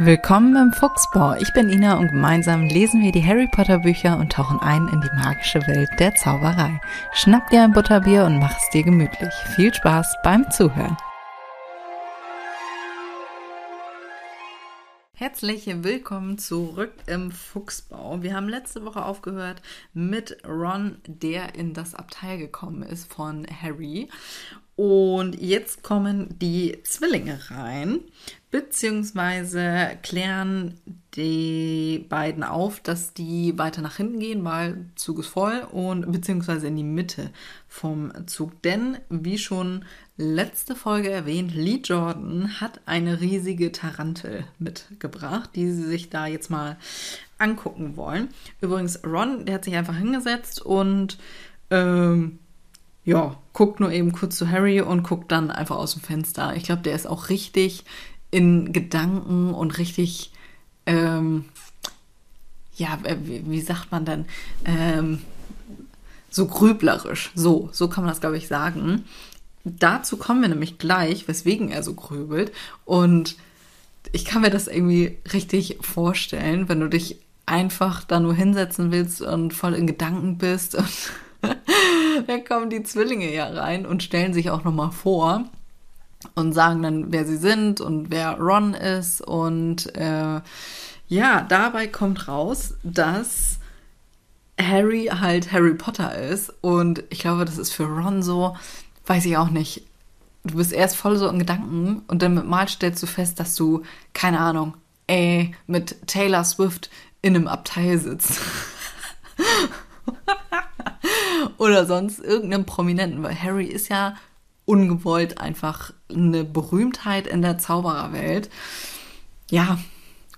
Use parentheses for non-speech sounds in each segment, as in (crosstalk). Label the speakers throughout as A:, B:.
A: Willkommen im Fuchsbau. Ich bin Ina und gemeinsam lesen wir die Harry Potter Bücher und tauchen ein in die magische Welt der Zauberei. Schnapp dir ein Butterbier und mach es dir gemütlich. Viel Spaß beim Zuhören. Herzlich willkommen zurück im Fuchsbau. Wir haben letzte Woche aufgehört mit Ron, der in das Abteil gekommen ist von Harry. Und jetzt kommen die Zwillinge rein, beziehungsweise klären die beiden auf, dass die weiter nach hinten gehen, weil Zug ist voll und beziehungsweise in die Mitte vom Zug. Denn, wie schon letzte Folge erwähnt, Lee Jordan hat eine riesige Tarantel mitgebracht, die sie sich da jetzt mal angucken wollen. Übrigens, Ron, der hat sich einfach hingesetzt und ähm, ja, guckt nur eben kurz zu Harry und guckt dann einfach aus dem Fenster. Ich glaube, der ist auch richtig in Gedanken und richtig, ähm, ja, äh, wie, sagt man dann, ähm, so grüblerisch. So, so kann man das, glaube ich, sagen. Dazu kommen wir nämlich gleich, weswegen er so grübelt. Und ich kann mir das irgendwie richtig vorstellen, wenn du dich einfach da nur hinsetzen willst und voll in Gedanken bist und (laughs) (laughs) da kommen die Zwillinge ja rein und stellen sich auch nochmal vor und sagen dann, wer sie sind und wer Ron ist. Und äh, ja, dabei kommt raus, dass Harry halt Harry Potter ist. Und ich glaube, das ist für Ron so, weiß ich auch nicht. Du bist erst voll so in Gedanken und dann mit Mal stellst du fest, dass du, keine Ahnung, ey, mit Taylor Swift in einem Abteil sitzt. (laughs) oder sonst irgendeinem Prominenten, weil Harry ist ja ungewollt einfach eine Berühmtheit in der Zaubererwelt. Ja,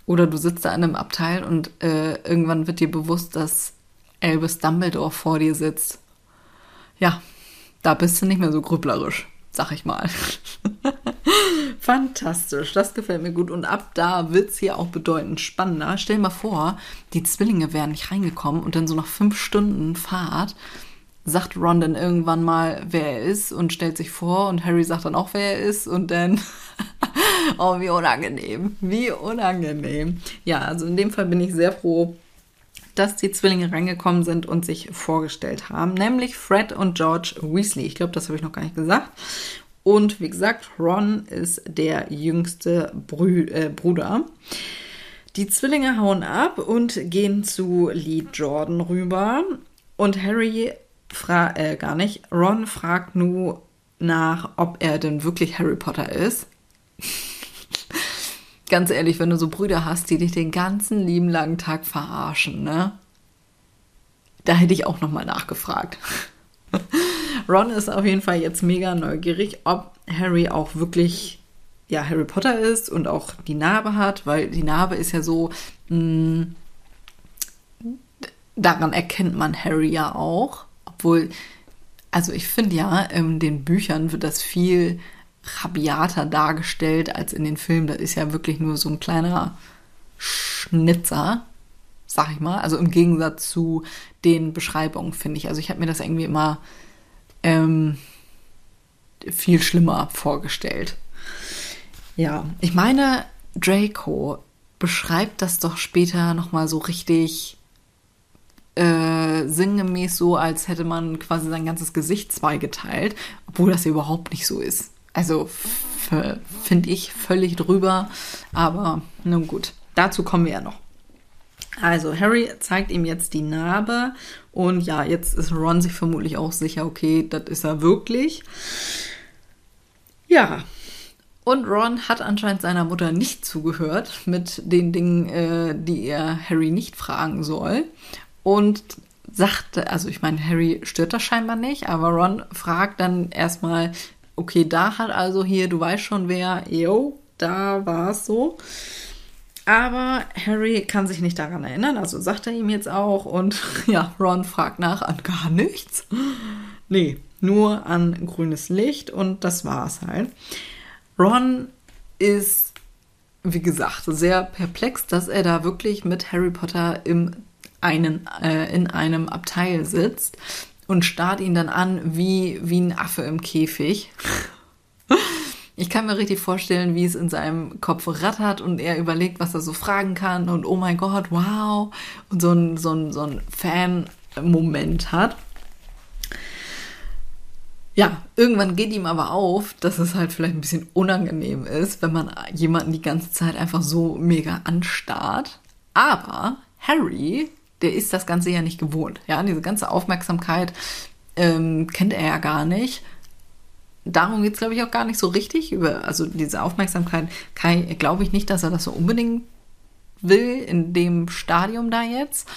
A: oder du sitzt da in einem Abteil und äh, irgendwann wird dir bewusst, dass Albus Dumbledore vor dir sitzt. Ja, da bist du nicht mehr so grüblerisch, sag ich mal. (laughs) Fantastisch, das gefällt mir gut. Und ab da wird es hier auch bedeutend spannender. Stell dir mal vor, die Zwillinge wären nicht reingekommen und dann so nach fünf Stunden Fahrt sagt Ron dann irgendwann mal, wer er ist und stellt sich vor und Harry sagt dann auch, wer er ist und dann, (laughs) oh, wie unangenehm, wie unangenehm. Ja, also in dem Fall bin ich sehr froh, dass die Zwillinge reingekommen sind und sich vorgestellt haben, nämlich Fred und George Weasley. Ich glaube, das habe ich noch gar nicht gesagt. Und wie gesagt, Ron ist der jüngste Brü äh, Bruder. Die Zwillinge hauen ab und gehen zu Lee Jordan rüber. Und Harry fra äh, gar nicht. Ron fragt nur nach, ob er denn wirklich Harry Potter ist. (laughs) Ganz ehrlich, wenn du so Brüder hast, die dich den ganzen lieben langen Tag verarschen, ne? Da hätte ich auch nochmal nachgefragt. (laughs) Ron ist auf jeden Fall jetzt mega neugierig, ob Harry auch wirklich ja, Harry Potter ist und auch die Narbe hat, weil die Narbe ist ja so, mh, mm, daran erkennt man Harry ja auch. Obwohl, also ich finde ja, in den Büchern wird das viel rabiater dargestellt als in den Filmen. Das ist ja wirklich nur so ein kleiner Schnitzer, sag ich mal. Also im Gegensatz zu den Beschreibungen, finde ich. Also ich habe mir das irgendwie immer ähm, viel schlimmer vorgestellt. Ja, ich meine, Draco beschreibt das doch später nochmal so richtig äh, sinngemäß so, als hätte man quasi sein ganzes Gesicht zweigeteilt, obwohl das ja überhaupt nicht so ist. Also finde ich völlig drüber, aber nun gut, dazu kommen wir ja noch. Also Harry zeigt ihm jetzt die Narbe und ja, jetzt ist Ron sich vermutlich auch sicher, okay, das ist er wirklich. Ja, und Ron hat anscheinend seiner Mutter nicht zugehört mit den Dingen, äh, die er Harry nicht fragen soll und sagte, also ich meine, Harry stört das scheinbar nicht, aber Ron fragt dann erstmal, okay, da hat also hier, du weißt schon wer, yo, da war es so. Aber Harry kann sich nicht daran erinnern, also sagt er ihm jetzt auch und (laughs) ja, Ron fragt nach an gar nichts. Nee, nur an grünes Licht und das war's halt. Ron ist, wie gesagt, sehr perplex, dass er da wirklich mit Harry Potter im einen, äh, in einem Abteil sitzt und starrt ihn dann an wie, wie ein Affe im Käfig. Ich kann mir richtig vorstellen, wie es in seinem Kopf rattert und er überlegt, was er so fragen kann und oh mein Gott, wow. Und so ein, so ein, so ein Fan-Moment hat. Ja, irgendwann geht ihm aber auf, dass es halt vielleicht ein bisschen unangenehm ist, wenn man jemanden die ganze Zeit einfach so mega anstarrt. Aber Harry, der ist das Ganze ja nicht gewohnt. Ja, diese ganze Aufmerksamkeit ähm, kennt er ja gar nicht darum geht es, glaube ich, auch gar nicht so richtig. Über, also diese Aufmerksamkeit glaube ich nicht, dass er das so unbedingt will in dem Stadium da jetzt.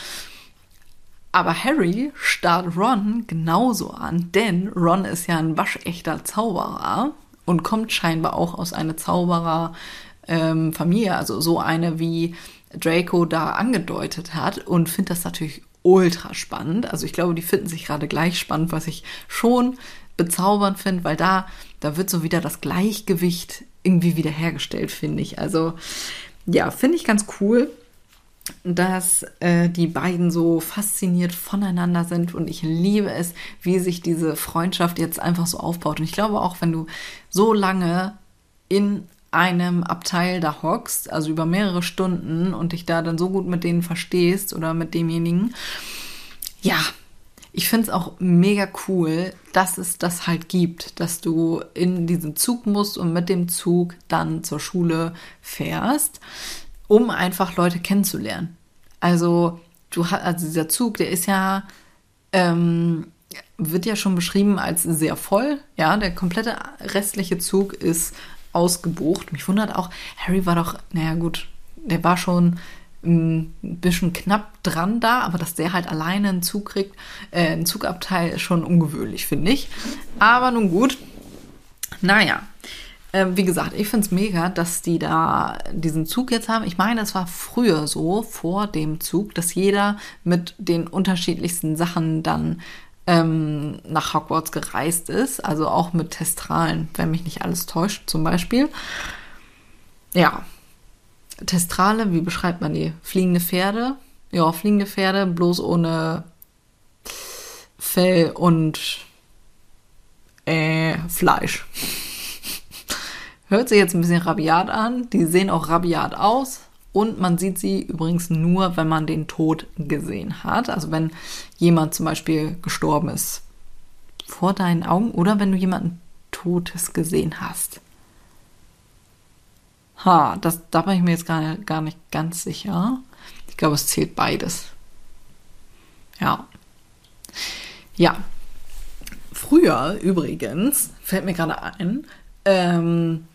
A: Aber Harry starrt Ron genauso an, denn Ron ist ja ein waschechter Zauberer und kommt scheinbar auch aus einer Zaubererfamilie, ähm, also so eine wie Draco da angedeutet hat und findet das natürlich ultra spannend. Also ich glaube, die finden sich gerade gleich spannend, was ich schon bezaubernd finde, weil da, da wird so wieder das Gleichgewicht irgendwie wiederhergestellt, finde ich. Also ja, finde ich ganz cool, dass äh, die beiden so fasziniert voneinander sind und ich liebe es, wie sich diese Freundschaft jetzt einfach so aufbaut. Und ich glaube auch, wenn du so lange in einem Abteil da hockst, also über mehrere Stunden und dich da dann so gut mit denen verstehst oder mit demjenigen, ja, ich finde es auch mega cool, dass es das halt gibt, dass du in diesen Zug musst und mit dem Zug dann zur Schule fährst, um einfach Leute kennenzulernen. Also du hast, also dieser Zug, der ist ja, ähm, wird ja schon beschrieben als sehr voll. Ja, der komplette restliche Zug ist ausgebucht. Mich wundert auch, Harry war doch, naja gut, der war schon ein bisschen knapp dran da, aber dass der halt alleine einen Zug kriegt, äh, einen Zugabteil ist schon ungewöhnlich, finde ich. Aber nun gut. Naja, äh, wie gesagt, ich finde es mega, dass die da diesen Zug jetzt haben. Ich meine, es war früher so, vor dem Zug, dass jeder mit den unterschiedlichsten Sachen dann ähm, nach Hogwarts gereist ist. Also auch mit Testralen, wenn mich nicht alles täuscht, zum Beispiel. Ja, Testrale, wie beschreibt man die? Fliegende Pferde? Ja, fliegende Pferde, bloß ohne Fell und äh, Fleisch. (laughs) Hört sich jetzt ein bisschen rabiat an. Die sehen auch rabiat aus. Und man sieht sie übrigens nur, wenn man den Tod gesehen hat. Also wenn jemand zum Beispiel gestorben ist vor deinen Augen oder wenn du jemanden Totes gesehen hast. Ha, das, da bin ich mir jetzt gar, gar nicht ganz sicher. Ich glaube, es zählt beides. Ja. Ja. Früher übrigens, fällt mir gerade ein, ähm,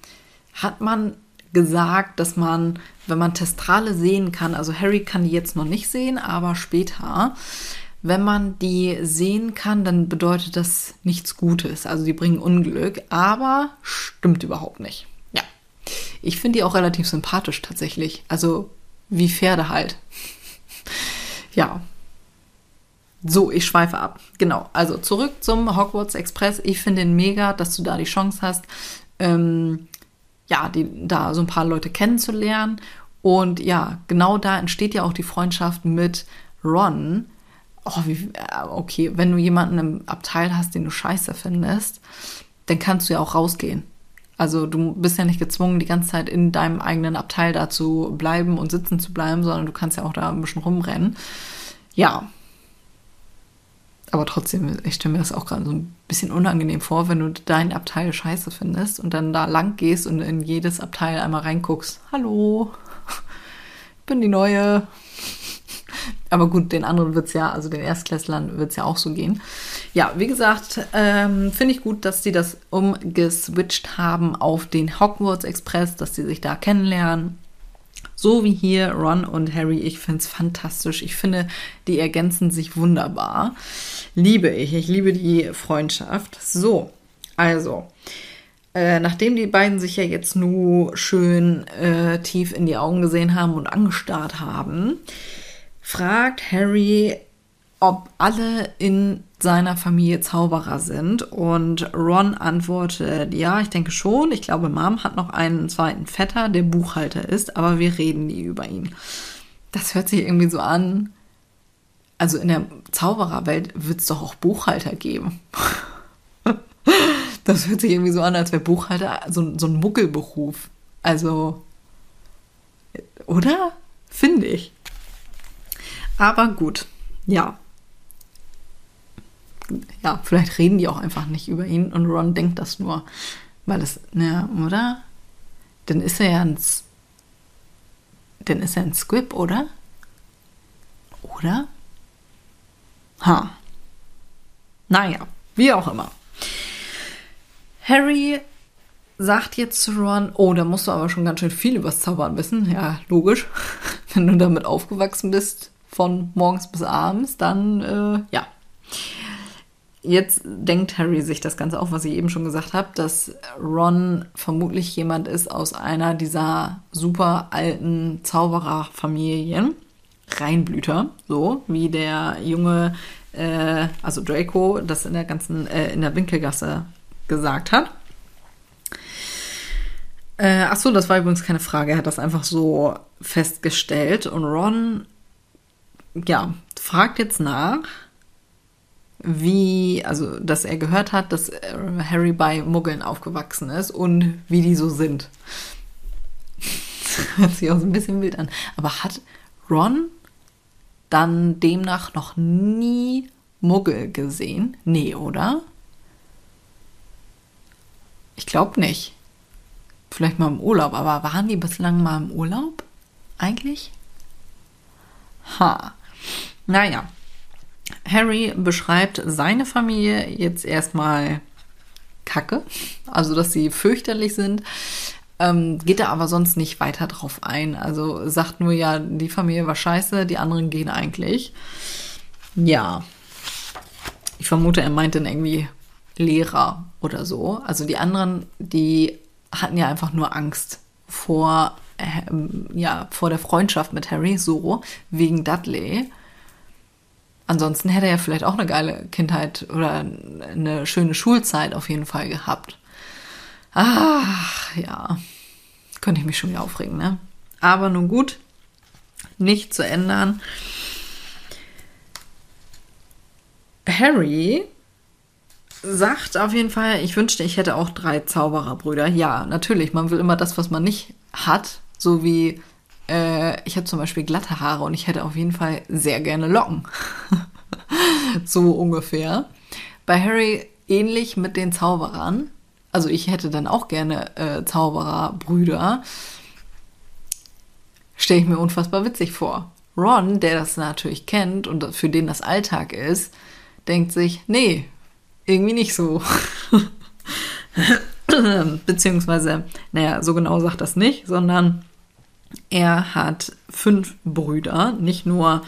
A: hat man gesagt, dass man, wenn man Testrale sehen kann, also Harry kann die jetzt noch nicht sehen, aber später, wenn man die sehen kann, dann bedeutet das nichts Gutes. Also die bringen Unglück, aber stimmt überhaupt nicht. Ich finde die auch relativ sympathisch tatsächlich. Also wie Pferde halt. (laughs) ja. So, ich schweife ab. Genau. Also zurück zum Hogwarts Express. Ich finde den mega, dass du da die Chance hast, ähm, ja, die, da so ein paar Leute kennenzulernen. Und ja, genau da entsteht ja auch die Freundschaft mit Ron. Oh, wie, äh, okay, wenn du jemanden im Abteil hast, den du scheiße findest, dann kannst du ja auch rausgehen. Also du bist ja nicht gezwungen, die ganze Zeit in deinem eigenen Abteil da zu bleiben und sitzen zu bleiben, sondern du kannst ja auch da ein bisschen rumrennen. Ja. Aber trotzdem, ich stelle mir das auch gerade so ein bisschen unangenehm vor, wenn du dein Abteil scheiße findest und dann da lang gehst und in jedes Abteil einmal reinguckst. Hallo, ich bin die Neue. Aber gut, den anderen wird es ja, also den Erstklässlern wird es ja auch so gehen. Ja, wie gesagt, ähm, finde ich gut, dass sie das umgeswitcht haben auf den Hogwarts Express, dass sie sich da kennenlernen. So wie hier Ron und Harry. Ich finde es fantastisch. Ich finde, die ergänzen sich wunderbar. Liebe ich. Ich liebe die Freundschaft. So, also. Äh, nachdem die beiden sich ja jetzt nur schön äh, tief in die Augen gesehen haben und angestarrt haben, fragt Harry, ob alle in seiner Familie Zauberer sind. Und Ron antwortet, ja, ich denke schon. Ich glaube, Mom hat noch einen zweiten Vetter, der Buchhalter ist, aber wir reden nie über ihn. Das hört sich irgendwie so an. Also in der Zaubererwelt wird es doch auch Buchhalter geben. (laughs) Das hört sich irgendwie so an, als wäre Buchhalter so, so ein Muckelberuf. Also, oder? Finde ich. Aber gut, ja. Ja, vielleicht reden die auch einfach nicht über ihn und Ron denkt das nur. Weil es, ne, oder? Dann ist er ja ein. Dann ist er ein Squib, oder? Oder? Ha. Naja, wie auch immer. Harry sagt jetzt zu Ron, oh, da musst du aber schon ganz schön viel übers Zaubern wissen. Ja, logisch. (laughs) Wenn du damit aufgewachsen bist, von morgens bis abends, dann äh, ja. Jetzt denkt Harry sich das Ganze auch, was ich eben schon gesagt habe, dass Ron vermutlich jemand ist aus einer dieser super alten Zaubererfamilien. Reinblüter, so wie der junge, äh, also Draco, das in der ganzen, äh, in der Winkelgasse gesagt hat. Äh, ach das war übrigens keine Frage. Er hat das einfach so festgestellt. Und Ron, ja, fragt jetzt nach, wie, also, dass er gehört hat, dass äh, Harry bei Muggeln aufgewachsen ist und wie die so sind. (laughs) Hört sich auch so ein bisschen wild an. Aber hat Ron dann demnach noch nie Muggel gesehen? Nee, oder? Ich glaube nicht. Vielleicht mal im Urlaub, aber waren die bislang mal im Urlaub? Eigentlich? Ha. Naja. Harry beschreibt seine Familie jetzt erstmal kacke, also dass sie fürchterlich sind. Ähm, geht er aber sonst nicht weiter drauf ein. Also sagt nur ja, die Familie war scheiße, die anderen gehen eigentlich. Ja. Ich vermute, er meint dann irgendwie Lehrer oder so. Also die anderen, die hatten ja einfach nur Angst vor, äh, ja, vor der Freundschaft mit Harry, so, wegen Dudley. Ansonsten hätte er vielleicht auch eine geile Kindheit oder eine schöne Schulzeit auf jeden Fall gehabt. Ach, ja. Könnte ich mich schon wieder aufregen, ne? Aber nun gut, nicht zu ändern. Harry sagt auf jeden Fall, ich wünschte, ich hätte auch drei Zaubererbrüder. Ja, natürlich, man will immer das, was man nicht hat. So wie, äh, ich habe zum Beispiel glatte Haare und ich hätte auf jeden Fall sehr gerne Locken. (laughs) so ungefähr. Bei Harry ähnlich mit den Zauberern. Also ich hätte dann auch gerne äh, Zaubererbrüder. Stelle ich mir unfassbar witzig vor. Ron, der das natürlich kennt und für den das Alltag ist, denkt sich, nee, irgendwie nicht so. (laughs) Beziehungsweise, naja, so genau sagt das nicht, sondern er hat fünf Brüder, nicht nur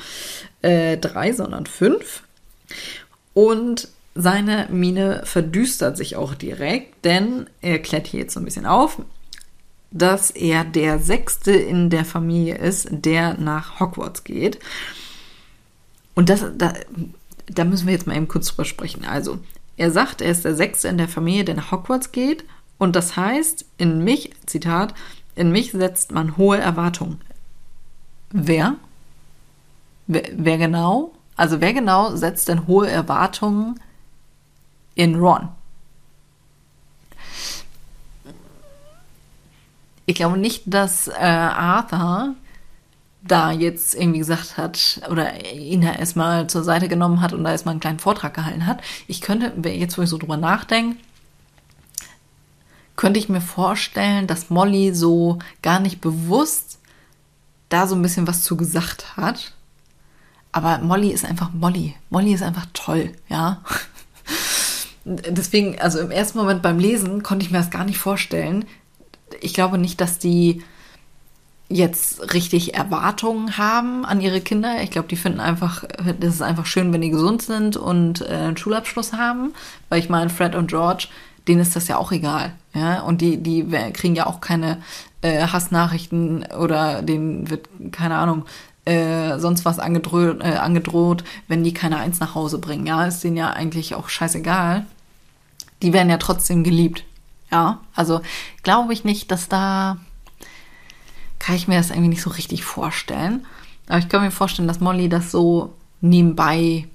A: äh, drei, sondern fünf. Und seine Miene verdüstert sich auch direkt, denn er klärt hier jetzt so ein bisschen auf, dass er der Sechste in der Familie ist, der nach Hogwarts geht. Und das, da, da müssen wir jetzt mal eben kurz drüber sprechen. Also, er sagt, er ist der Sechste in der Familie, der nach Hogwarts geht. Und das heißt, in mich, Zitat, in mich setzt man hohe Erwartungen. Wer? Wer, wer genau? Also wer genau setzt denn hohe Erwartungen in Ron. Ich glaube nicht, dass äh, Arthur da jetzt irgendwie gesagt hat oder ihn erstmal zur Seite genommen hat und da erstmal einen kleinen Vortrag gehalten hat. Ich könnte, jetzt wo ich so drüber nachdenke, könnte ich mir vorstellen, dass Molly so gar nicht bewusst da so ein bisschen was zu gesagt hat. Aber Molly ist einfach Molly. Molly ist einfach toll, ja (laughs) deswegen, also im ersten Moment beim Lesen konnte ich mir das gar nicht vorstellen. Ich glaube nicht, dass die jetzt richtig Erwartungen haben an ihre Kinder. Ich glaube, die finden einfach, das ist einfach schön, wenn die gesund sind und äh, einen Schulabschluss haben. Weil ich meine, Fred und George, denen ist das ja auch egal. Ja, und die, die kriegen ja auch keine äh, Hassnachrichten oder denen wird, keine Ahnung, äh, sonst was angedroht, äh, angedroht, wenn die keine Eins nach Hause bringen. Ja, ist denen ja eigentlich auch scheißegal. Die werden ja trotzdem geliebt. Ja, also glaube ich nicht, dass da kann ich mir das irgendwie nicht so richtig vorstellen. Aber ich kann mir vorstellen, dass Molly das so nebenbei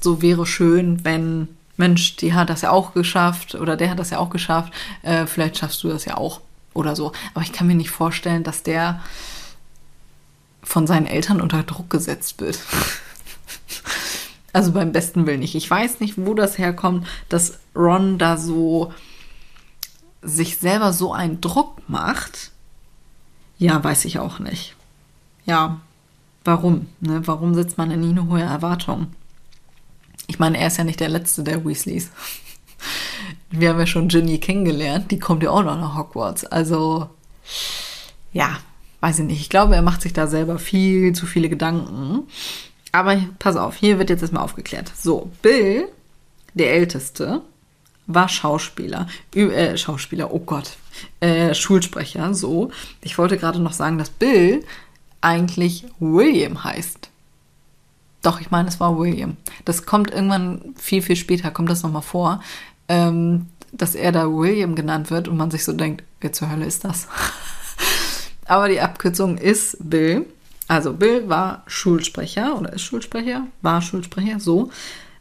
A: so wäre schön, wenn Mensch, die hat das ja auch geschafft oder der hat das ja auch geschafft, äh, vielleicht schaffst du das ja auch oder so. Aber ich kann mir nicht vorstellen, dass der von seinen Eltern unter Druck gesetzt wird. (laughs) also beim besten Willen nicht. Ich weiß nicht, wo das herkommt, dass Ron da so sich selber so einen Druck macht. Ja, weiß ich auch nicht. Ja, warum? Ne? Warum setzt man in ihn eine hohe Erwartung? Ich meine, er ist ja nicht der Letzte der Weasleys. Wir haben ja schon Ginny kennengelernt, die kommt ja auch noch nach Hogwarts. Also, ja, weiß ich nicht. Ich glaube, er macht sich da selber viel zu viele Gedanken. Aber pass auf, hier wird jetzt erstmal aufgeklärt. So, Bill, der Älteste, war Schauspieler. Äh, Schauspieler, oh Gott. Äh, Schulsprecher, so. Ich wollte gerade noch sagen, dass Bill eigentlich William heißt. Doch, ich meine, es war William. Das kommt irgendwann viel, viel später, kommt das nochmal vor, ähm, dass er da William genannt wird und man sich so denkt, wer zur Hölle ist das? (laughs) Aber die Abkürzung ist Bill. Also Bill war Schulsprecher oder ist Schulsprecher, war Schulsprecher, so.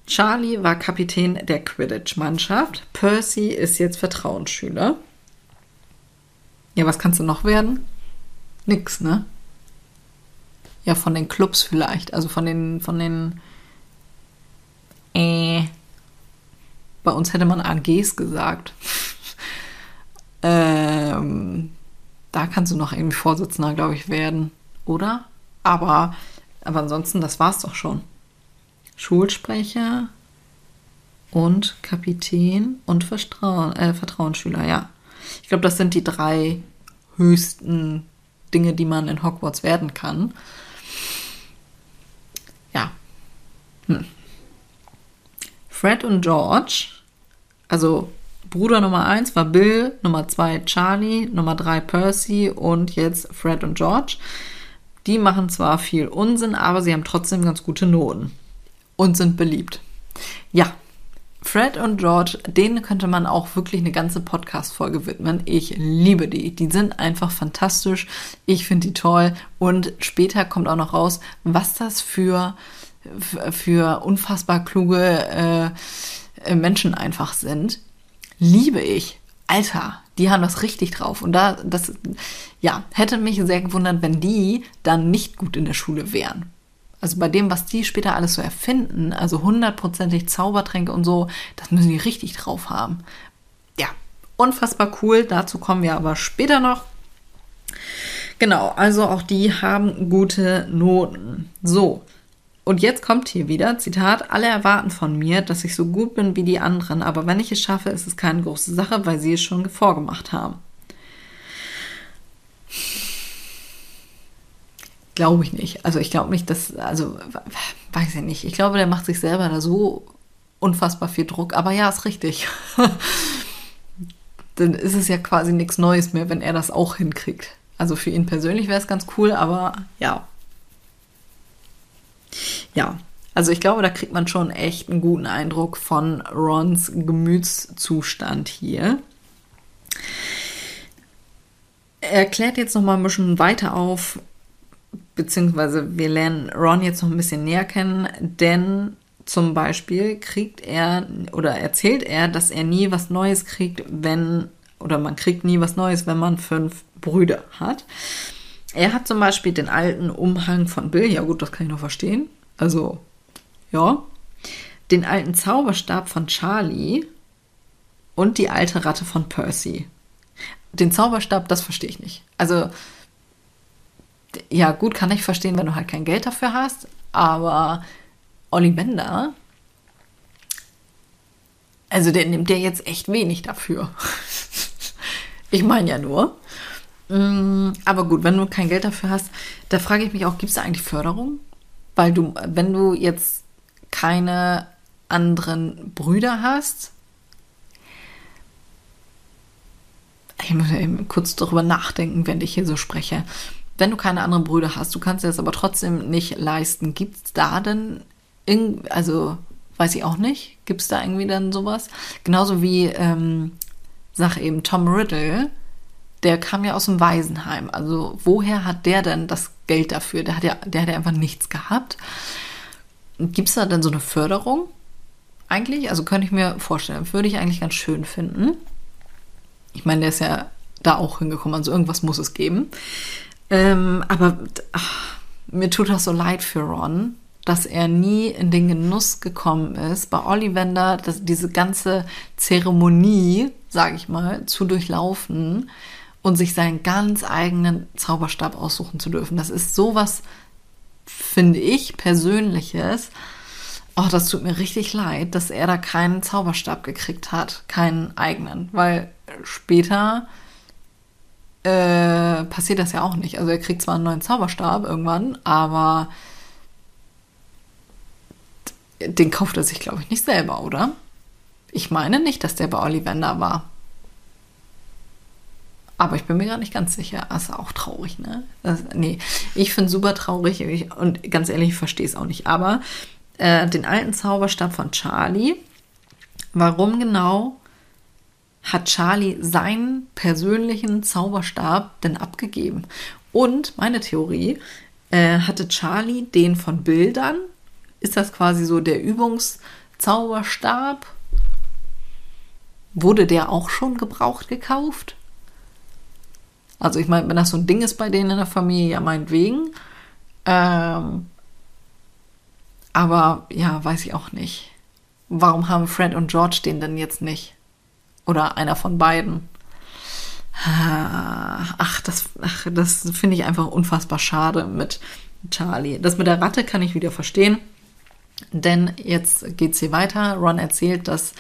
A: Charlie war Kapitän der Quidditch-Mannschaft. Percy ist jetzt Vertrauensschüler. Ja, was kannst du noch werden? Nix, ne? Ja, von den Clubs vielleicht. Also von den, von den. Äh. Bei uns hätte man AGs gesagt. (laughs) ähm, da kannst du noch irgendwie Vorsitzender, glaube ich, werden, oder? Aber, aber ansonsten, das war's doch schon. Schulsprecher und Kapitän und Vertrauen, äh, Vertrauensschüler, ja. Ich glaube, das sind die drei höchsten Dinge, die man in Hogwarts werden kann. Ja. Hm. Fred und George, also Bruder Nummer 1 war Bill, Nummer 2 Charlie, Nummer 3 Percy und jetzt Fred und George. Die machen zwar viel Unsinn, aber sie haben trotzdem ganz gute Noten und sind beliebt. Ja, Fred und George, denen könnte man auch wirklich eine ganze Podcast-Folge widmen. Ich liebe die. Die sind einfach fantastisch. Ich finde die toll. Und später kommt auch noch raus, was das für, für unfassbar kluge äh, Menschen einfach sind. Liebe ich. Alter, die haben das richtig drauf. Und da, das, ja, hätte mich sehr gewundert, wenn die dann nicht gut in der Schule wären. Also bei dem, was die später alles so erfinden, also hundertprozentig Zaubertränke und so, das müssen die richtig drauf haben. Ja, unfassbar cool. Dazu kommen wir aber später noch. Genau, also auch die haben gute Noten. So, und jetzt kommt hier wieder, Zitat, alle erwarten von mir, dass ich so gut bin wie die anderen, aber wenn ich es schaffe, ist es keine große Sache, weil sie es schon vorgemacht haben. Glaube ich nicht. Also ich glaube nicht, dass, also weiß ich nicht. Ich glaube, der macht sich selber da so unfassbar viel Druck. Aber ja, ist richtig. (laughs) Dann ist es ja quasi nichts Neues mehr, wenn er das auch hinkriegt. Also für ihn persönlich wäre es ganz cool, aber ja. Ja, also ich glaube, da kriegt man schon echt einen guten Eindruck von Rons Gemütszustand hier. Er klärt jetzt noch mal ein bisschen weiter auf, beziehungsweise wir lernen Ron jetzt noch ein bisschen näher kennen, denn zum Beispiel kriegt er oder erzählt er, dass er nie was Neues kriegt, wenn, oder man kriegt nie was Neues, wenn man fünf Brüder hat. Er hat zum Beispiel den alten Umhang von Bill, ja gut, das kann ich noch verstehen. Also, ja. Den alten Zauberstab von Charlie und die alte Ratte von Percy. Den Zauberstab, das verstehe ich nicht. Also, ja, gut, kann ich verstehen, wenn du halt kein Geld dafür hast, aber Ollivander, also der nimmt dir jetzt echt wenig dafür. (laughs) ich meine ja nur. Mm, aber gut, wenn du kein Geld dafür hast, da frage ich mich auch, gibt es da eigentlich Förderung? Weil du, wenn du jetzt keine anderen Brüder hast, ich muss eben kurz darüber nachdenken, wenn ich hier so spreche wenn du keine anderen Brüder hast, du kannst dir das aber trotzdem nicht leisten, gibt es da denn, also weiß ich auch nicht, gibt es da irgendwie dann sowas? Genauso wie, ähm, sag eben, Tom Riddle, der kam ja aus dem Waisenheim. Also woher hat der denn das Geld dafür? Der hat ja, der hat ja einfach nichts gehabt. Gibt es da denn so eine Förderung? eigentlich, also könnte ich mir vorstellen, würde ich eigentlich ganz schön finden. Ich meine, der ist ja da auch hingekommen, also irgendwas muss es geben. Ähm, aber ach, mir tut das so leid für Ron, dass er nie in den Genuss gekommen ist, bei Ollivander dass diese ganze Zeremonie, sage ich mal, zu durchlaufen und sich seinen ganz eigenen Zauberstab aussuchen zu dürfen. Das ist sowas, finde ich, Persönliches. Oh, das tut mir richtig leid, dass er da keinen Zauberstab gekriegt hat, keinen eigenen, weil später äh, passiert das ja auch nicht. Also er kriegt zwar einen neuen Zauberstab irgendwann, aber den kauft er sich, glaube ich, nicht selber, oder? Ich meine nicht, dass der bei Ollivander war. Aber ich bin mir gar nicht ganz sicher. Das ist auch traurig, ne? Das, nee, ich finde super traurig ich, und ganz ehrlich, ich verstehe es auch nicht. Aber äh, den alten Zauberstab von Charlie, warum genau hat Charlie seinen persönlichen Zauberstab denn abgegeben? Und meine Theorie, äh, hatte Charlie den von Bildern ist das quasi so der Übungszauberstab? Wurde der auch schon gebraucht gekauft? Also ich meine, wenn das so ein Ding ist bei denen in der Familie, ja meinetwegen. Ähm, aber ja, weiß ich auch nicht. Warum haben Fred und George den denn jetzt nicht? Oder einer von beiden? Ach, das, ach, das finde ich einfach unfassbar schade mit Charlie. Das mit der Ratte kann ich wieder verstehen. Denn jetzt geht es hier weiter. Ron erzählt, dass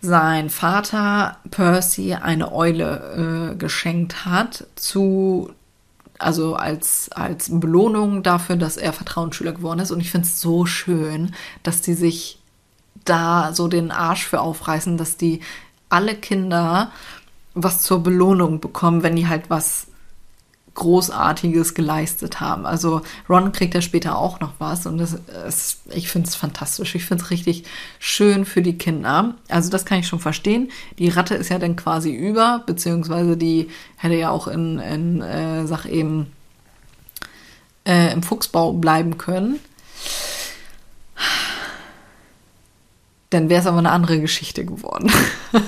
A: sein Vater Percy eine Eule äh, geschenkt hat zu also als, als Belohnung dafür, dass er Vertrauensschüler geworden ist. Und ich finde es so schön, dass die sich da so den Arsch für aufreißen, dass die alle Kinder was zur Belohnung bekommen, wenn die halt was Großartiges geleistet haben. Also Ron kriegt ja später auch noch was und das ist, ich finde es fantastisch. Ich finde es richtig schön für die Kinder. Also das kann ich schon verstehen. Die Ratte ist ja dann quasi über, beziehungsweise die hätte ja auch in, in äh, sag eben, äh, im Fuchsbau bleiben können. Dann wäre es aber eine andere Geschichte geworden. (laughs)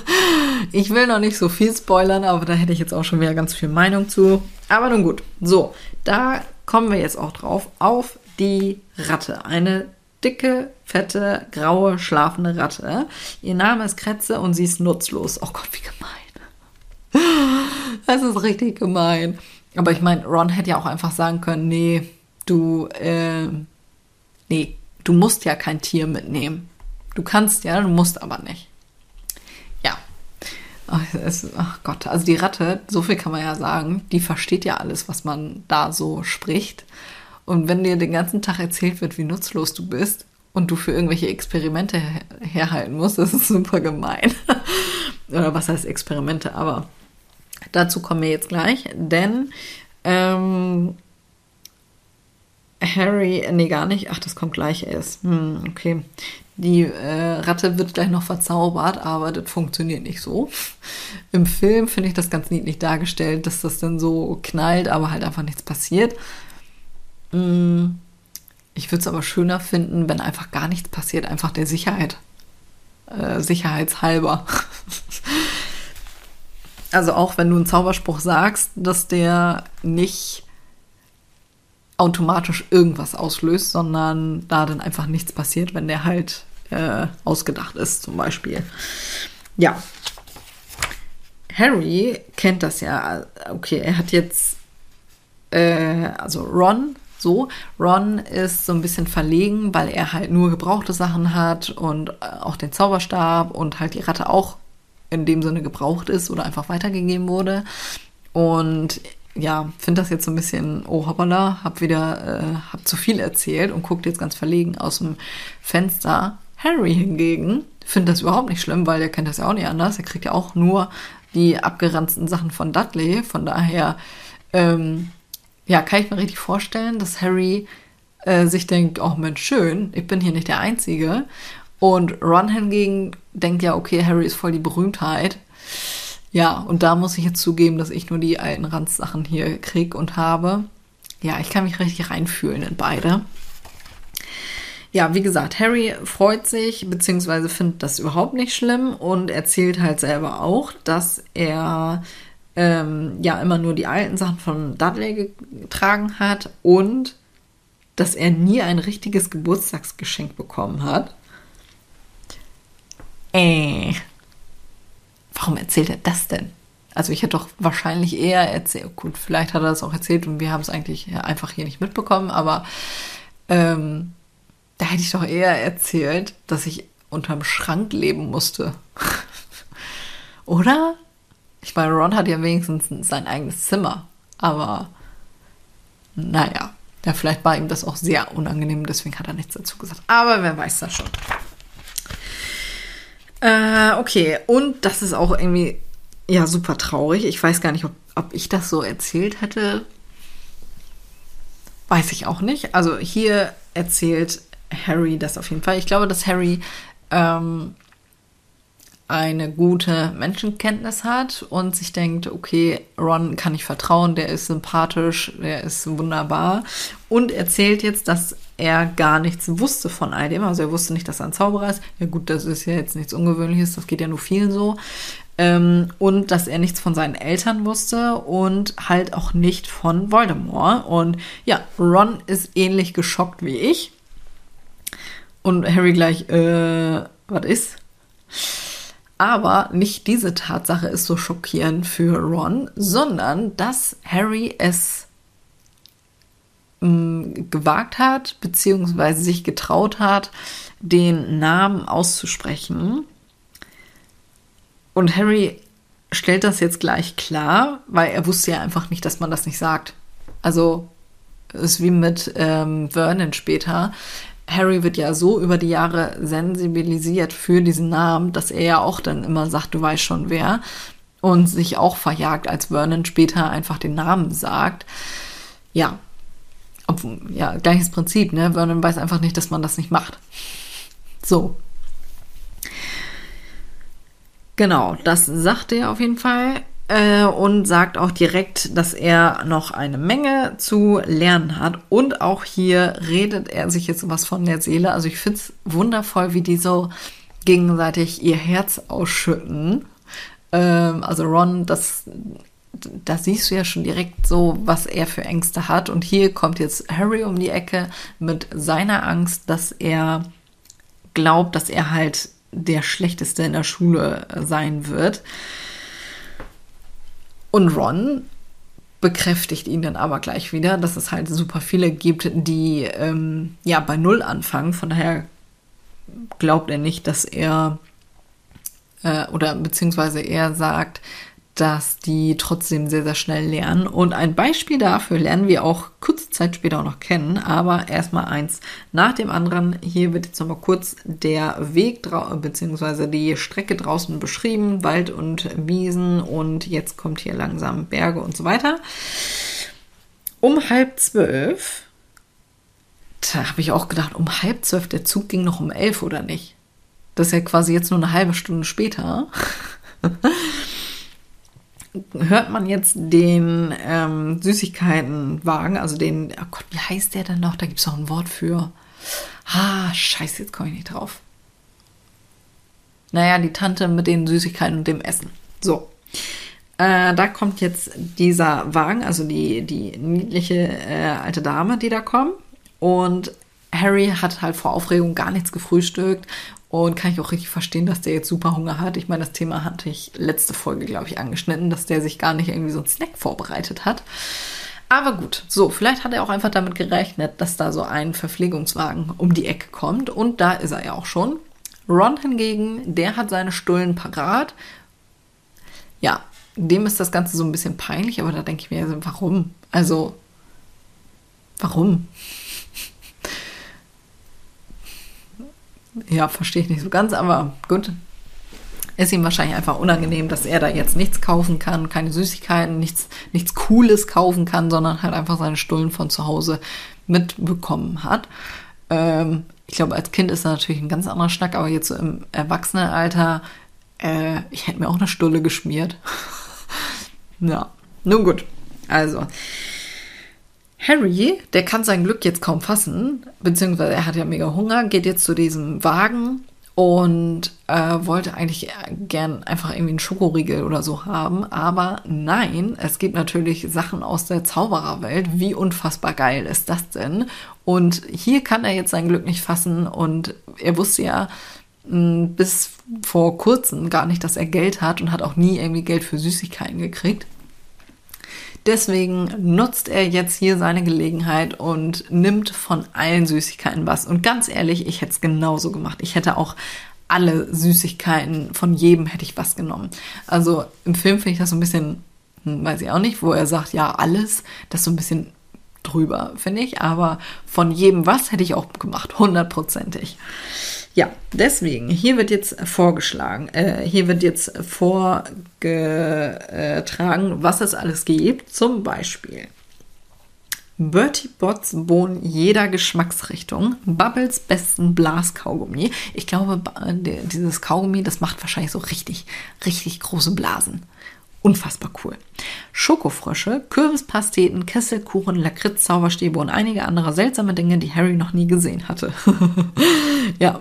A: ich will noch nicht so viel spoilern, aber da hätte ich jetzt auch schon wieder ganz viel Meinung zu. Aber nun gut. So, da kommen wir jetzt auch drauf auf die Ratte. Eine dicke, fette, graue, schlafende Ratte. Ihr Name ist Kretze und sie ist nutzlos. Oh Gott, wie gemein. (laughs) Das ist richtig gemein. Aber ich meine, Ron hätte ja auch einfach sagen können, nee, du, äh, nee, du musst ja kein Tier mitnehmen. Du kannst ja, du musst aber nicht. Ach, es, Gott, also die Ratte, so viel kann man ja sagen, die versteht ja alles, was man da so spricht. Und wenn dir den ganzen Tag erzählt wird, wie nutzlos du bist und du für irgendwelche Experimente herhalten musst, (laughs) das ist super gemein. (laughs) Oder was heißt Experimente, aber dazu kommen wir jetzt gleich, denn ähm, Harry, nee, gar nicht. Ach, das kommt gleich erst. Hm, okay. Die äh, Ratte wird gleich noch verzaubert, aber das funktioniert nicht so. Im Film finde ich das ganz niedlich dargestellt, dass das dann so knallt, aber halt einfach nichts passiert. Hm, ich würde es aber schöner finden, wenn einfach gar nichts passiert, einfach der Sicherheit. Äh, sicherheitshalber. (laughs) also auch wenn du einen Zauberspruch sagst, dass der nicht automatisch irgendwas auslöst, sondern da dann einfach nichts passiert, wenn der halt äh, ausgedacht ist, zum Beispiel. Ja. Harry kennt das ja. Okay, er hat jetzt, äh, also Ron, so. Ron ist so ein bisschen verlegen, weil er halt nur gebrauchte Sachen hat und äh, auch den Zauberstab und halt die Ratte auch in dem Sinne gebraucht ist oder einfach weitergegeben wurde. Und ja, finde das jetzt so ein bisschen, oh hoppala, hab wieder, äh, hab zu viel erzählt und guckt jetzt ganz verlegen aus dem Fenster. Harry hingegen findet das überhaupt nicht schlimm, weil er kennt das ja auch nicht anders. Er kriegt ja auch nur die abgeranzten Sachen von Dudley. Von daher, ähm, ja, kann ich mir richtig vorstellen, dass Harry äh, sich denkt, oh Mensch, schön, ich bin hier nicht der Einzige. Und Ron hingegen denkt ja, okay, Harry ist voll die Berühmtheit. Ja, und da muss ich jetzt zugeben, dass ich nur die alten Ranzsachen hier krieg und habe. Ja, ich kann mich richtig reinfühlen in beide. ja, wie gesagt, Harry freut sich, beziehungsweise findet das überhaupt nicht schlimm und erzählt halt selber auch, dass er ähm, ja immer nur die alten Sachen von Dudley getragen hat und dass er nie ein richtiges Geburtstagsgeschenk bekommen hat. Äh, warum erzählt er das denn? Also ich hätte doch wahrscheinlich eher erzählt, gut, vielleicht hat er das auch erzählt und wir haben es eigentlich einfach hier nicht mitbekommen, aber ähm, da hätte ich doch eher erzählt, dass ich unterm Schrank leben musste. (laughs) Oder? Ich meine, Ron hat ja wenigstens sein eigenes Zimmer, aber naja, ja, vielleicht war ihm das auch sehr unangenehm, deswegen hat er nichts dazu gesagt. Aber wer weiß das schon. Äh, okay, und das ist auch irgendwie ja super traurig. Ich weiß gar nicht, ob, ob ich das so erzählt hätte. Weiß ich auch nicht. Also hier erzählt Harry das auf jeden Fall. Ich glaube, dass Harry ähm, eine gute Menschenkenntnis hat und sich denkt, okay, Ron kann ich vertrauen, der ist sympathisch, der ist wunderbar und erzählt jetzt, dass er gar nichts wusste von all dem. Also er wusste nicht, dass er ein Zauberer ist. Ja gut, das ist ja jetzt nichts Ungewöhnliches, das geht ja nur vielen so. Ähm, und dass er nichts von seinen Eltern wusste und halt auch nicht von Voldemort. Und ja, Ron ist ähnlich geschockt wie ich. Und Harry gleich, äh, was ist? Aber nicht diese Tatsache ist so schockierend für Ron, sondern dass Harry es gewagt hat, beziehungsweise sich getraut hat, den Namen auszusprechen. Und Harry stellt das jetzt gleich klar, weil er wusste ja einfach nicht, dass man das nicht sagt. Also ist wie mit ähm, Vernon später. Harry wird ja so über die Jahre sensibilisiert für diesen Namen, dass er ja auch dann immer sagt, du weißt schon wer. Und sich auch verjagt, als Vernon später einfach den Namen sagt. Ja. Obwohl, ja, gleiches Prinzip, ne? Vernon weiß einfach nicht, dass man das nicht macht. So. Genau, das sagt er auf jeden Fall äh, und sagt auch direkt, dass er noch eine Menge zu lernen hat. Und auch hier redet er sich jetzt was von der Seele. Also ich finde es wundervoll, wie die so gegenseitig ihr Herz ausschütten. Ähm, also Ron, das, da siehst du ja schon direkt so, was er für Ängste hat. Und hier kommt jetzt Harry um die Ecke mit seiner Angst, dass er glaubt, dass er halt der Schlechteste in der Schule sein wird. Und Ron bekräftigt ihn dann aber gleich wieder, dass es halt super viele gibt, die ähm, ja bei Null anfangen. Von daher glaubt er nicht, dass er äh, oder beziehungsweise er sagt, dass die trotzdem sehr, sehr schnell lernen. Und ein Beispiel dafür lernen wir auch kurze Zeit später auch noch kennen, aber erstmal eins nach dem anderen. Hier wird jetzt nochmal kurz der Weg beziehungsweise die Strecke draußen beschrieben, Wald und Wiesen und jetzt kommt hier langsam Berge und so weiter. Um halb zwölf, da habe ich auch gedacht, um halb zwölf, der Zug ging noch um elf oder nicht? Das ist ja quasi jetzt nur eine halbe Stunde später. (laughs) hört man jetzt den ähm, Süßigkeitenwagen, also den, oh Gott, wie heißt der denn noch? Da gibt es noch ein Wort für. Ah, scheiße, jetzt komme ich nicht drauf. Naja, die Tante mit den Süßigkeiten und dem Essen. So. Äh, da kommt jetzt dieser Wagen, also die, die niedliche äh, alte Dame, die da kommt. Und Harry hat halt vor Aufregung gar nichts gefrühstückt und kann ich auch richtig verstehen, dass der jetzt super Hunger hat. Ich meine, das Thema hatte ich letzte Folge, glaube ich, angeschnitten, dass der sich gar nicht irgendwie so einen Snack vorbereitet hat. Aber gut, so, vielleicht hat er auch einfach damit gerechnet, dass da so ein Verpflegungswagen um die Ecke kommt. Und da ist er ja auch schon. Ron hingegen, der hat seine Stullen parat. Ja, dem ist das Ganze so ein bisschen peinlich, aber da denke ich mir, warum? Also, warum? Ja, verstehe ich nicht so ganz, aber gut. Ist ihm wahrscheinlich einfach unangenehm, dass er da jetzt nichts kaufen kann, keine Süßigkeiten, nichts, nichts Cooles kaufen kann, sondern halt einfach seine Stullen von zu Hause mitbekommen hat. Ähm, ich glaube, als Kind ist das natürlich ein ganz anderer Schnack, aber jetzt so im Erwachsenenalter, äh, ich hätte mir auch eine Stulle geschmiert. (laughs) ja, nun gut. Also, Harry, der kann sein Glück jetzt kaum fassen, beziehungsweise er hat ja mega Hunger, geht jetzt zu diesem Wagen und äh, wollte eigentlich gern einfach irgendwie einen Schokoriegel oder so haben. Aber nein, es gibt natürlich Sachen aus der Zaubererwelt. Wie unfassbar geil ist das denn? Und hier kann er jetzt sein Glück nicht fassen und er wusste ja mh, bis vor kurzem gar nicht, dass er Geld hat und hat auch nie irgendwie Geld für Süßigkeiten gekriegt. Deswegen nutzt er jetzt hier seine Gelegenheit und nimmt von allen Süßigkeiten was. Und ganz ehrlich, ich hätte es genauso gemacht. Ich hätte auch alle Süßigkeiten von jedem hätte ich was genommen. Also im Film finde ich das so ein bisschen, hm, weiß ich auch nicht, wo er sagt, ja, alles, das so ein bisschen drüber, finde ich. Aber von jedem was hätte ich auch gemacht, hundertprozentig. Ja, deswegen, hier wird jetzt vorgeschlagen, äh, hier wird jetzt vorgetragen, was es alles gibt. Zum Beispiel Bertie Bots Bohnen jeder Geschmacksrichtung, Bubbles besten Blaskaugummi. Ich glaube, dieses Kaugummi, das macht wahrscheinlich so richtig, richtig große Blasen. Unfassbar cool. Schokofrösche, Kürbispasteten, Kesselkuchen, Lakritz, Zauberstäbe und einige andere seltsame Dinge, die Harry noch nie gesehen hatte. (laughs) ja,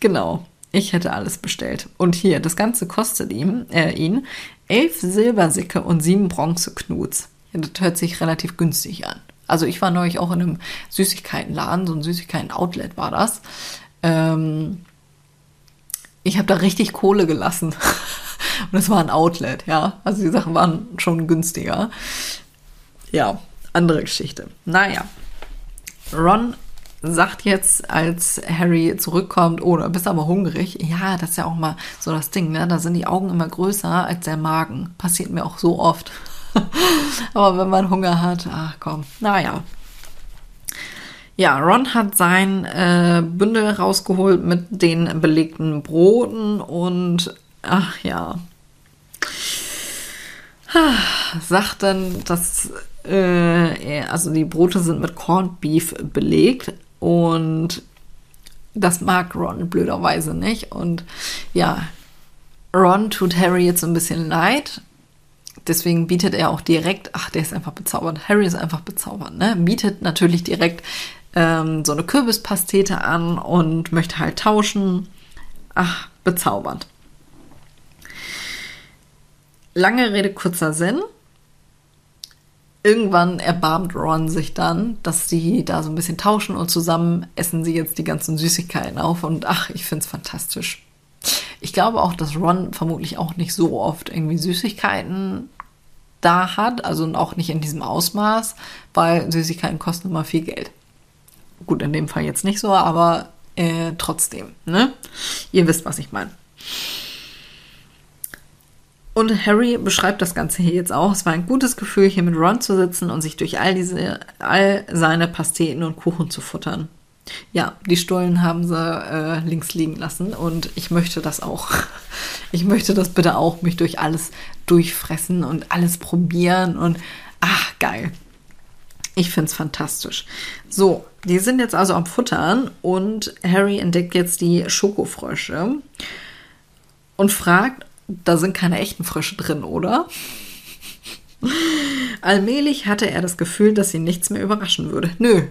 A: Genau. Ich hätte alles bestellt. Und hier, das Ganze kostet ihm, äh, ihn elf Silbersicke und sieben Bronzeknuts. Das hört sich relativ günstig an. Also ich war neulich auch in einem Süßigkeitenladen, so ein Süßigkeiten-Outlet war das. Ähm, ich habe da richtig Kohle gelassen. (laughs) und es war ein Outlet, ja. Also die Sachen waren schon günstiger. Ja, andere Geschichte. Naja. Ron sagt jetzt, als Harry zurückkommt, oh, du bist aber hungrig. Ja, das ist ja auch mal so das Ding, ne? Da sind die Augen immer größer als der Magen. Passiert mir auch so oft. (laughs) aber wenn man Hunger hat, ach komm, naja. Ja, Ron hat sein äh, Bündel rausgeholt mit den belegten Broten und ach ja. (sighs) Sagt dann, dass äh, also die Brote sind mit Corned Beef belegt, und das mag Ron blöderweise nicht. Und ja, Ron tut Harry jetzt so ein bisschen leid. Deswegen bietet er auch direkt, ach, der ist einfach bezaubernd. Harry ist einfach bezaubernd, ne? Bietet natürlich direkt ähm, so eine Kürbispastete an und möchte halt tauschen. Ach, bezaubernd. Lange Rede, kurzer Sinn irgendwann erbarmt Ron sich dann, dass sie da so ein bisschen tauschen und zusammen essen sie jetzt die ganzen Süßigkeiten auf und ach, ich finde es fantastisch. Ich glaube auch, dass Ron vermutlich auch nicht so oft irgendwie Süßigkeiten da hat, also auch nicht in diesem Ausmaß, weil Süßigkeiten kosten immer viel Geld. Gut, in dem Fall jetzt nicht so, aber äh, trotzdem, ne? Ihr wisst, was ich meine. Und Harry beschreibt das Ganze hier jetzt auch. Es war ein gutes Gefühl, hier mit Ron zu sitzen und sich durch all diese, all seine Pasteten und Kuchen zu futtern. Ja, die Stollen haben sie äh, links liegen lassen und ich möchte das auch. (laughs) Ich möchte das bitte auch, mich durch alles durchfressen und alles probieren und ach, geil. Ich finde es fantastisch. So, die sind jetzt also am Futtern und Harry entdeckt jetzt die Schokofrösche und fragt, da sind keine echten Frösche drin, oder? Allmählich hatte er das Gefühl, dass ihn nichts mehr überraschen würde. Nö,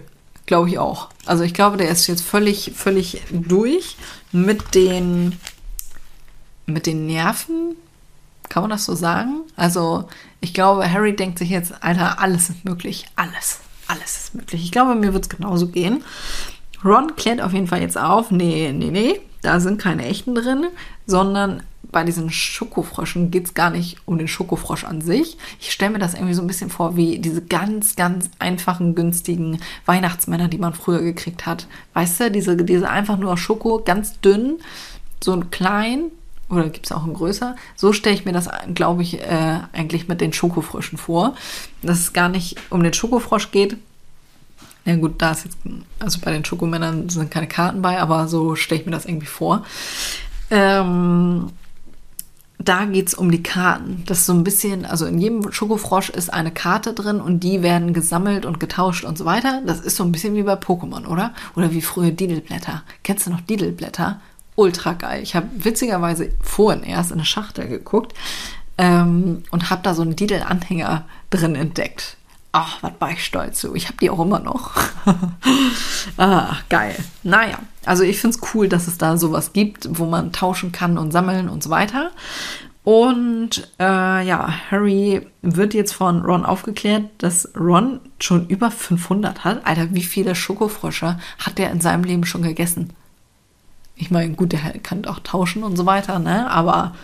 A: glaube ich auch. Also ich glaube, der ist jetzt völlig, völlig durch mit den, mit den Nerven. Kann man das so sagen? Also ich glaube, Harry denkt sich jetzt, Alter, alles ist möglich. Alles. Alles ist möglich. Ich glaube, mir wird es genauso gehen. Ron klärt auf jeden Fall jetzt auf, nee, nee, nee, da sind keine echten drin, sondern bei diesen Schokofröschen geht es gar nicht um den Schokofrosch an sich. Ich stelle mir das irgendwie so ein bisschen vor wie diese ganz, ganz einfachen, günstigen Weihnachtsmänner, die man früher gekriegt hat. Weißt du, diese, diese einfach nur Schoko, ganz dünn, so ein klein, oder gibt es auch ein größer? So stelle ich mir das, glaube ich, äh, eigentlich mit den Schokofröschen vor. Dass es gar nicht um den Schokofrosch geht. Ja gut, da ist jetzt, also bei den Schokomännern sind keine Karten bei, aber so stelle ich mir das irgendwie vor. Ähm, da geht es um die Karten. Das ist so ein bisschen, also in jedem Schokofrosch ist eine Karte drin und die werden gesammelt und getauscht und so weiter. Das ist so ein bisschen wie bei Pokémon, oder? Oder wie früher Didelblätter. Kennst du noch Didelblätter? Ultra geil. Ich habe witzigerweise vorhin erst in eine Schachtel geguckt ähm, und habe da so einen Didel-Anhänger drin entdeckt. Ach, was war ich stolz zu. Ich habe die auch immer noch. (laughs) ah, geil. Naja, also ich finde es cool, dass es da sowas gibt, wo man tauschen kann und sammeln und so weiter. Und äh, ja, Harry wird jetzt von Ron aufgeklärt, dass Ron schon über 500 hat. Alter, wie viele Schokofrösche hat der in seinem Leben schon gegessen? Ich meine, gut, der kann auch tauschen und so weiter, ne? Aber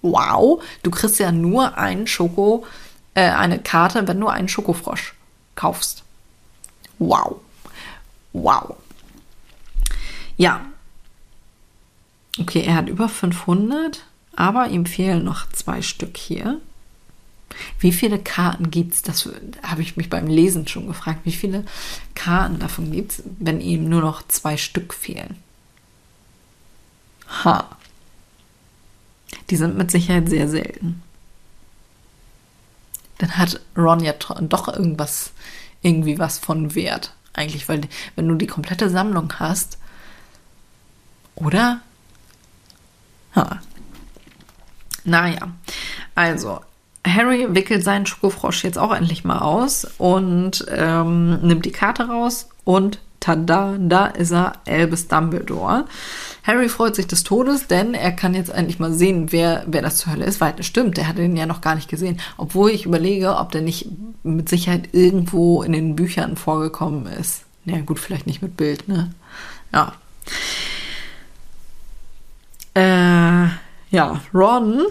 A: wow, du kriegst ja nur einen Schoko, äh, eine Karte, wenn du einen Schokofrosch kaufst. Wow. Wow. Ja. Okay, er hat über 500. Aber ihm fehlen noch zwei Stück hier. Wie viele Karten gibt es? Das habe ich mich beim Lesen schon gefragt. Wie viele Karten davon gibt es, wenn ihm nur noch zwei Stück fehlen? Ha. Die sind mit Sicherheit sehr selten. Hat Ron ja doch irgendwas, irgendwie was von Wert. Eigentlich, weil wenn du die komplette Sammlung hast, oder? Ha, naja, also Harry wickelt seinen Schokofrosch jetzt auch endlich mal aus und ähm, nimmt die Karte raus und tada, da ist er, Albus Dumbledore. Harry freut sich des Todes, denn er kann jetzt endlich mal sehen, wer, wer das zur Hölle ist, weil das stimmt, der hat ihn ja noch gar nicht gesehen. Obwohl ich überlege, ob der nicht mit Sicherheit irgendwo in den Büchern vorgekommen ist. Ja, gut, vielleicht nicht mit Bild, ne? Ja. Äh, ja, Ron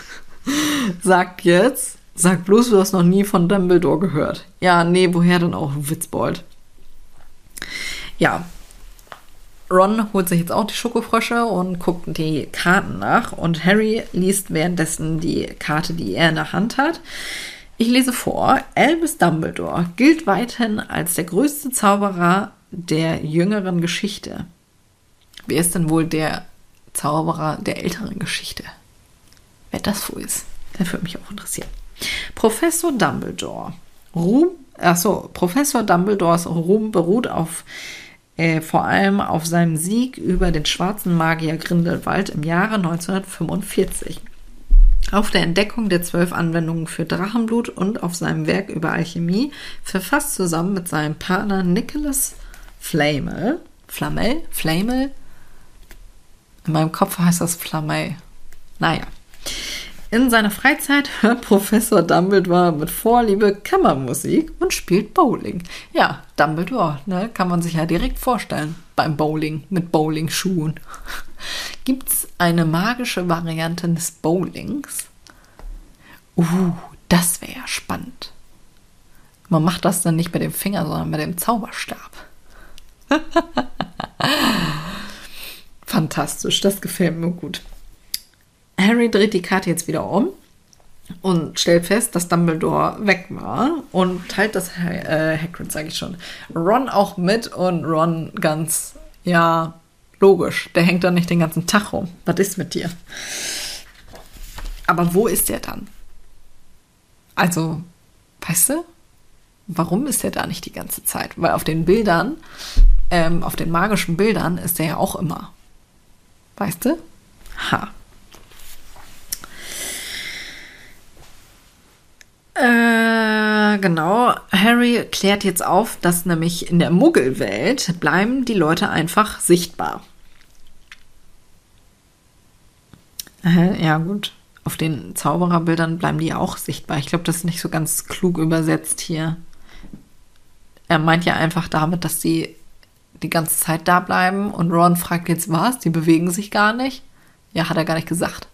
A: (laughs) sagt jetzt, sag bloß, du hast noch nie von Dumbledore gehört. Ja, nee, woher denn auch, Witzbold? Ja, Ron holt sich jetzt auch die Schokofrösche und guckt die Karten nach und Harry liest währenddessen die Karte, die er in der Hand hat. Ich lese vor, Albus Dumbledore gilt weiterhin als der größte Zauberer der jüngeren Geschichte. Wer ist denn wohl der Zauberer der älteren Geschichte. Wer das wohl ist, das würde mich auch interessieren. Professor Dumbledore. Ruhm, achso, Professor Dumbledores Ruhm beruht auf äh, vor allem auf seinem Sieg über den schwarzen Magier Grindelwald im Jahre 1945. Auf der Entdeckung der zwölf Anwendungen für Drachenblut und auf seinem Werk über Alchemie, verfasst zusammen mit seinem Partner Nicholas Flamel, Flamel, Flamel, in meinem Kopf heißt das Flamey. Naja. In seiner Freizeit (laughs) hört Professor Dumbledore mit Vorliebe Kammermusik und spielt Bowling. Ja, Dumbledore, ne, kann man sich ja direkt vorstellen beim Bowling mit Bowling-Schuhen. (laughs) Gibt es eine magische Variante des Bowlings? Uh, das wäre ja spannend. Man macht das dann nicht mit dem Finger, sondern mit dem Zauberstab. (laughs) Fantastisch, das gefällt mir gut. Harry dreht die Karte jetzt wieder um und stellt fest, dass Dumbledore weg war und teilt das äh, Hagrid, sage ich schon, Ron auch mit und Ron ganz, ja, logisch. Der hängt da nicht den ganzen Tag rum. Was ist mit dir? Aber wo ist der dann? Also, weißt du, warum ist der da nicht die ganze Zeit? Weil auf den Bildern, ähm, auf den magischen Bildern ist der ja auch immer. Weißt du? Ha. Äh, genau. Harry klärt jetzt auf, dass nämlich in der Muggelwelt bleiben die Leute einfach sichtbar. Äh, ja, gut. Auf den Zaubererbildern bleiben die auch sichtbar. Ich glaube, das ist nicht so ganz klug übersetzt hier. Er meint ja einfach damit, dass sie die ganze Zeit da bleiben und Ron fragt jetzt was, die bewegen sich gar nicht. Ja, hat er gar nicht gesagt.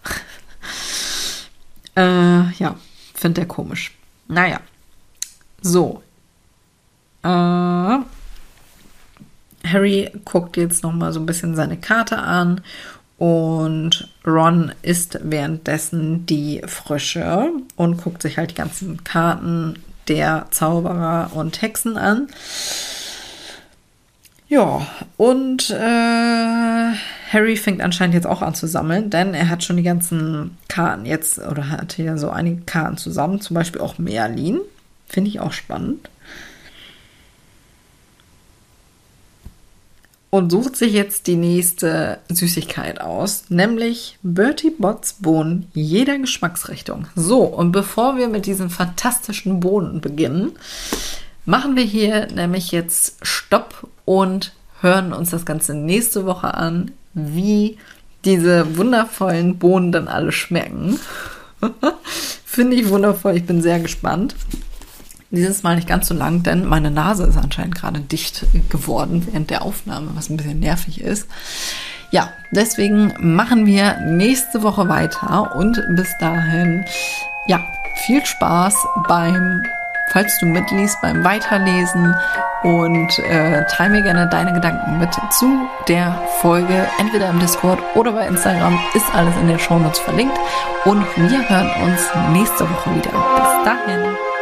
A: (laughs) äh, ja, findet er komisch. Naja, so. Äh, Harry guckt jetzt noch mal so ein bisschen seine Karte an und Ron isst währenddessen die Frösche und guckt sich halt die ganzen Karten der Zauberer und Hexen an. Ja, und äh, Harry fängt anscheinend jetzt auch an zu sammeln, denn er hat schon die ganzen Karten jetzt oder hat hier so einige Karten zusammen, zum Beispiel auch Merlin. Finde ich auch spannend. und sucht sich jetzt die nächste Süßigkeit aus, nämlich Bertie Bots Bohnen jeder Geschmacksrichtung. So, und bevor wir mit diesen fantastischen Bohnen beginnen, machen wir hier nämlich jetzt Stopp und hören uns das Ganze nächste Woche an, wie diese wundervollen Bohnen dann alle schmecken. (laughs) Finde ich wundervoll, ich bin sehr gespannt. Dieses Mal nicht ganz so lang, denn meine Nase ist anscheinend gerade dicht geworden während der Aufnahme, was ein bisschen nervig ist. Ja, deswegen machen wir nächste Woche weiter und bis dahin, ja, viel Spaß beim, falls du mitliest, beim Weiterlesen und äh, teile mir gerne deine Gedanken mit zu der Folge, entweder im Discord oder bei Instagram, ist alles in den Shownotes verlinkt und wir hören uns nächste Woche wieder. Bis dahin.